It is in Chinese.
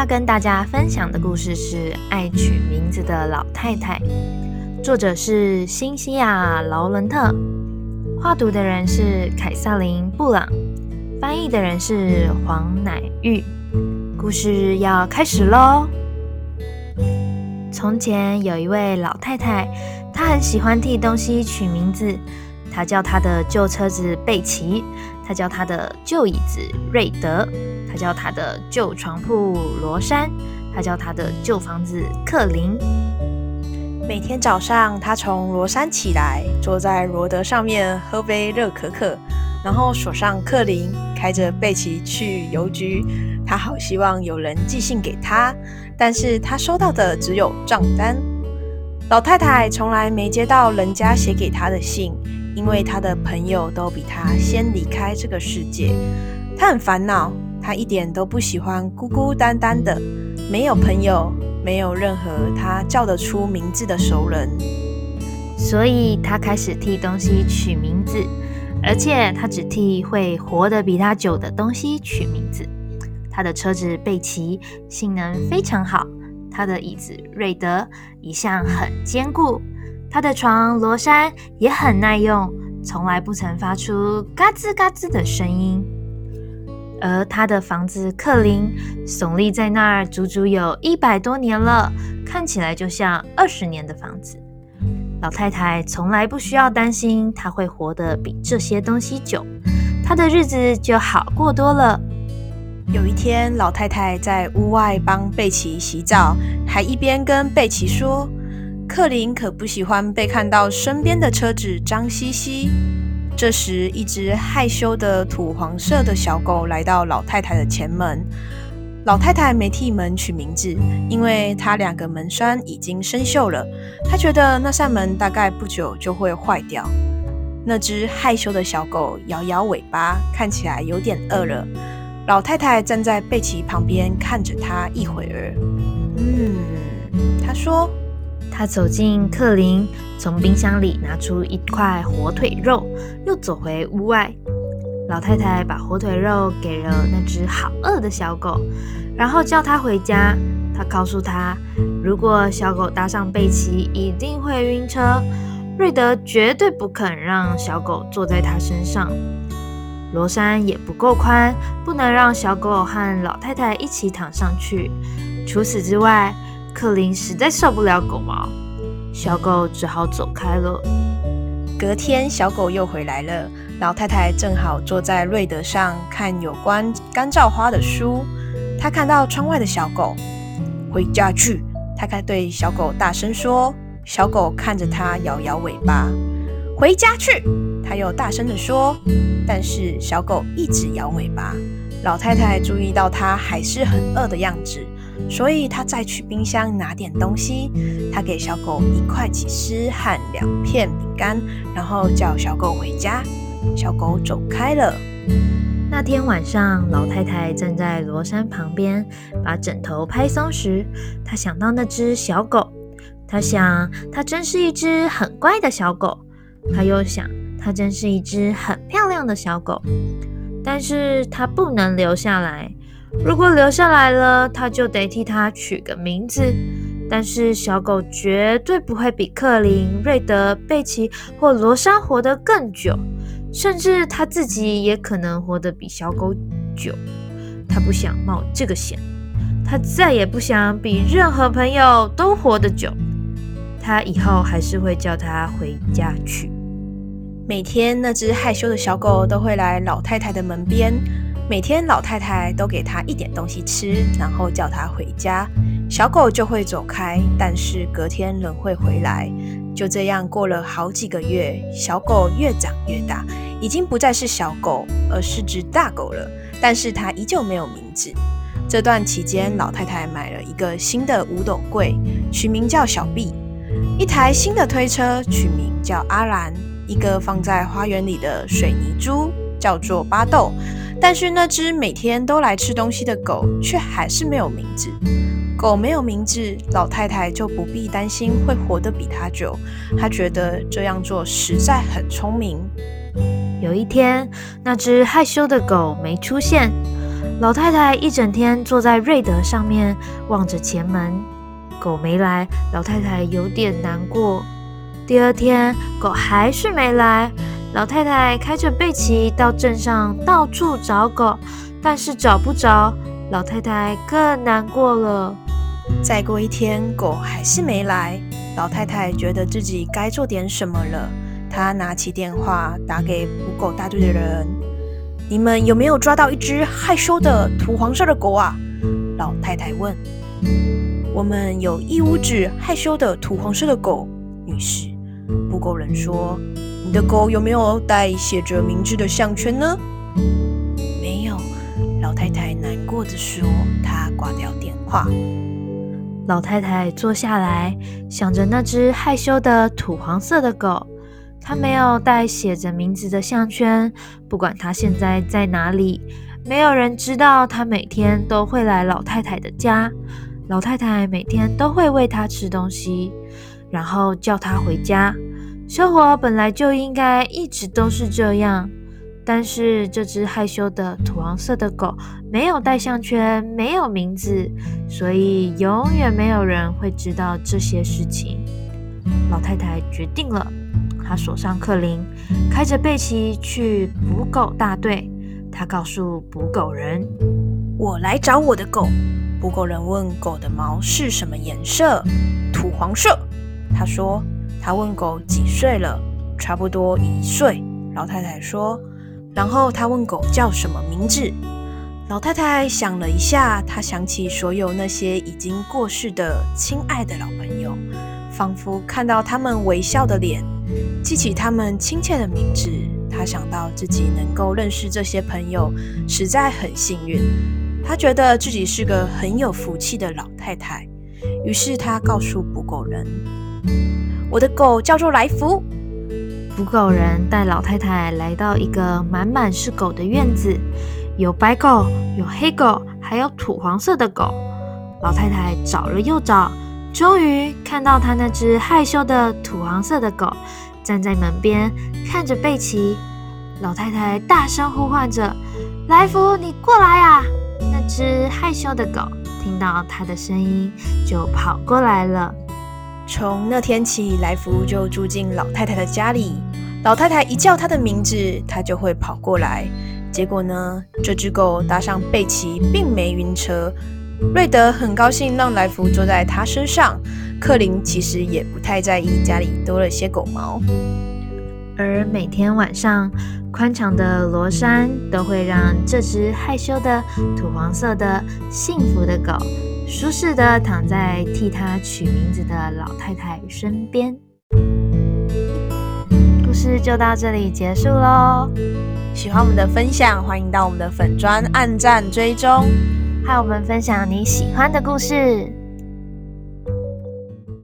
要跟大家分享的故事是《爱取名字的老太太》，作者是新西亚·劳伦特，画图的人是凯瑟琳·布朗，翻译的人是黄乃玉。故事要开始喽！从前有一位老太太，她很喜欢替东西取名字。她叫她的旧车子贝奇，他叫他的旧椅子瑞德。他叫他的旧床铺罗山，他叫他的旧房子克林。每天早上，他从罗山起来，坐在罗德上面喝杯热可可，然后锁上克林，开着贝奇去邮局。他好希望有人寄信给他，但是他收到的只有账单。老太太从来没接到人家写给她的信，因为他的朋友都比他先离开这个世界。他很烦恼。他一点都不喜欢孤孤单单的，没有朋友，没有任何他叫得出名字的熟人，所以他开始替东西取名字，而且他只替会活得比他久的东西取名字。他的车子贝奇性能非常好，他的椅子瑞德一向很坚固，他的床罗山也很耐用，从来不曾发出嘎吱嘎吱的声音。而他的房子克林耸立在那儿，足足有一百多年了，看起来就像二十年的房子。老太太从来不需要担心他会活得比这些东西久，她的日子就好过多了。有一天，老太太在屋外帮贝奇洗澡，还一边跟贝奇说：“克林可不喜欢被看到身边的车子脏兮兮。”这时，一只害羞的土黄色的小狗来到老太太的前门。老太太没替门取名字，因为她两个门栓已经生锈了。她觉得那扇门大概不久就会坏掉。那只害羞的小狗摇摇尾巴，看起来有点饿了。老太太站在贝奇旁边看着它一会儿。嗯，她说。他走进克林，从冰箱里拿出一块火腿肉，又走回屋外。老太太把火腿肉给了那只好饿的小狗，然后叫它回家。她告诉他，如果小狗搭上贝奇，一定会晕车。瑞德绝对不肯让小狗坐在他身上。罗山也不够宽，不能让小狗和老太太一起躺上去。除此之外，克林实在受不了狗毛，小狗只好走开了。隔天，小狗又回来了。老太太正好坐在瑞德上看有关干燥花的书。她看到窗外的小狗，回家去。她开对小狗大声说。小狗看着她，摇摇尾巴。回家去。她又大声地说。但是小狗一直摇尾巴。老太太注意到它还是很饿的样子。所以他再去冰箱拿点东西，他给小狗一块起司和两片饼干，然后叫小狗回家。小狗走开了。那天晚上，老太太站在罗山旁边，把枕头拍松时，她想到那只小狗。她想，它真是一只很乖的小狗。她又想，它真是一只很漂亮的小狗。但是它不能留下来。如果留下来了，他就得替他取个名字。但是小狗绝对不会比克林、瑞德、贝奇或罗莎活得更久，甚至他自己也可能活得比小狗久。他不想冒这个险，他再也不想比任何朋友都活得久。他以后还是会叫他回家去。每天，那只害羞的小狗都会来老太太的门边。每天老太太都给它一点东西吃，然后叫它回家，小狗就会走开，但是隔天仍会回来。就这样过了好几个月，小狗越长越大，已经不再是小狗，而是只大狗了。但是它依旧没有名字。这段期间，老太太买了一个新的五斗柜，取名叫小碧；一台新的推车，取名叫阿兰；一个放在花园里的水泥猪，叫做巴豆。但是那只每天都来吃东西的狗却还是没有名字。狗没有名字，老太太就不必担心会活得比它久。她觉得这样做实在很聪明。有一天，那只害羞的狗没出现，老太太一整天坐在瑞德上面，望着前门。狗没来，老太太有点难过。第二天，狗还是没来，老太太开着贝奇到镇上到处找狗，但是找不着，老太太更难过了。再过一天，狗还是没来，老太太觉得自己该做点什么了。她拿起电话打给捕狗大队的人：“你们有没有抓到一只害羞的土黄色的狗啊？”老太太问。我们有一屋子害羞的土黄色的狗，女士。捕狗人说：“你的狗有没有带写着名字的项圈呢？”没有。老太太难过的说：“她挂掉电话。”老太太坐下来，想着那只害羞的土黄色的狗。它没有带写着名字的项圈，不管它现在在哪里，没有人知道它每天都会来老太太的家。老太太每天都会喂它吃东西，然后叫它回家。生活本来就应该一直都是这样，但是这只害羞的土黄色的狗没有戴项圈，没有名字，所以永远没有人会知道这些事情。老太太决定了，她锁上克林，开着贝奇去捕狗大队。她告诉捕狗人：“我来找我的狗。”捕狗人问狗的毛是什么颜色？土黄色。他说：“他问狗几岁了？差不多一岁。”老太太说：“然后他问狗叫什么名字？”老太太想了一下，她想起所有那些已经过世的亲爱的老朋友，仿佛看到他们微笑的脸，记起他们亲切的名字。她想到自己能够认识这些朋友，实在很幸运。她觉得自己是个很有福气的老太太，于是她告诉捕狗人：“我的狗叫做来福。”捕狗人带老太太来到一个满满是狗的院子，有白狗，有黑狗，还有土黄色的狗。老太太找了又找，终于看到她那只害羞的土黄色的狗站在门边看着贝奇。老太太大声呼唤着：“来福，你过来啊！”那只害羞的狗听到她的声音，就跑过来了。从那天起，来福就住进老太太的家里。老太太一叫它的名字，它就会跑过来。结果呢，这只狗搭上贝奇，并没晕车。瑞德很高兴让来福坐在他身上。克林其实也不太在意家里多了些狗毛。而每天晚上，宽敞的罗山都会让这只害羞的土黄色的幸福的狗，舒适的躺在替他取名字的老太太身边。故事就到这里结束喽。喜欢我们的分享，欢迎到我们的粉砖按赞追踪，和我们分享你喜欢的故事。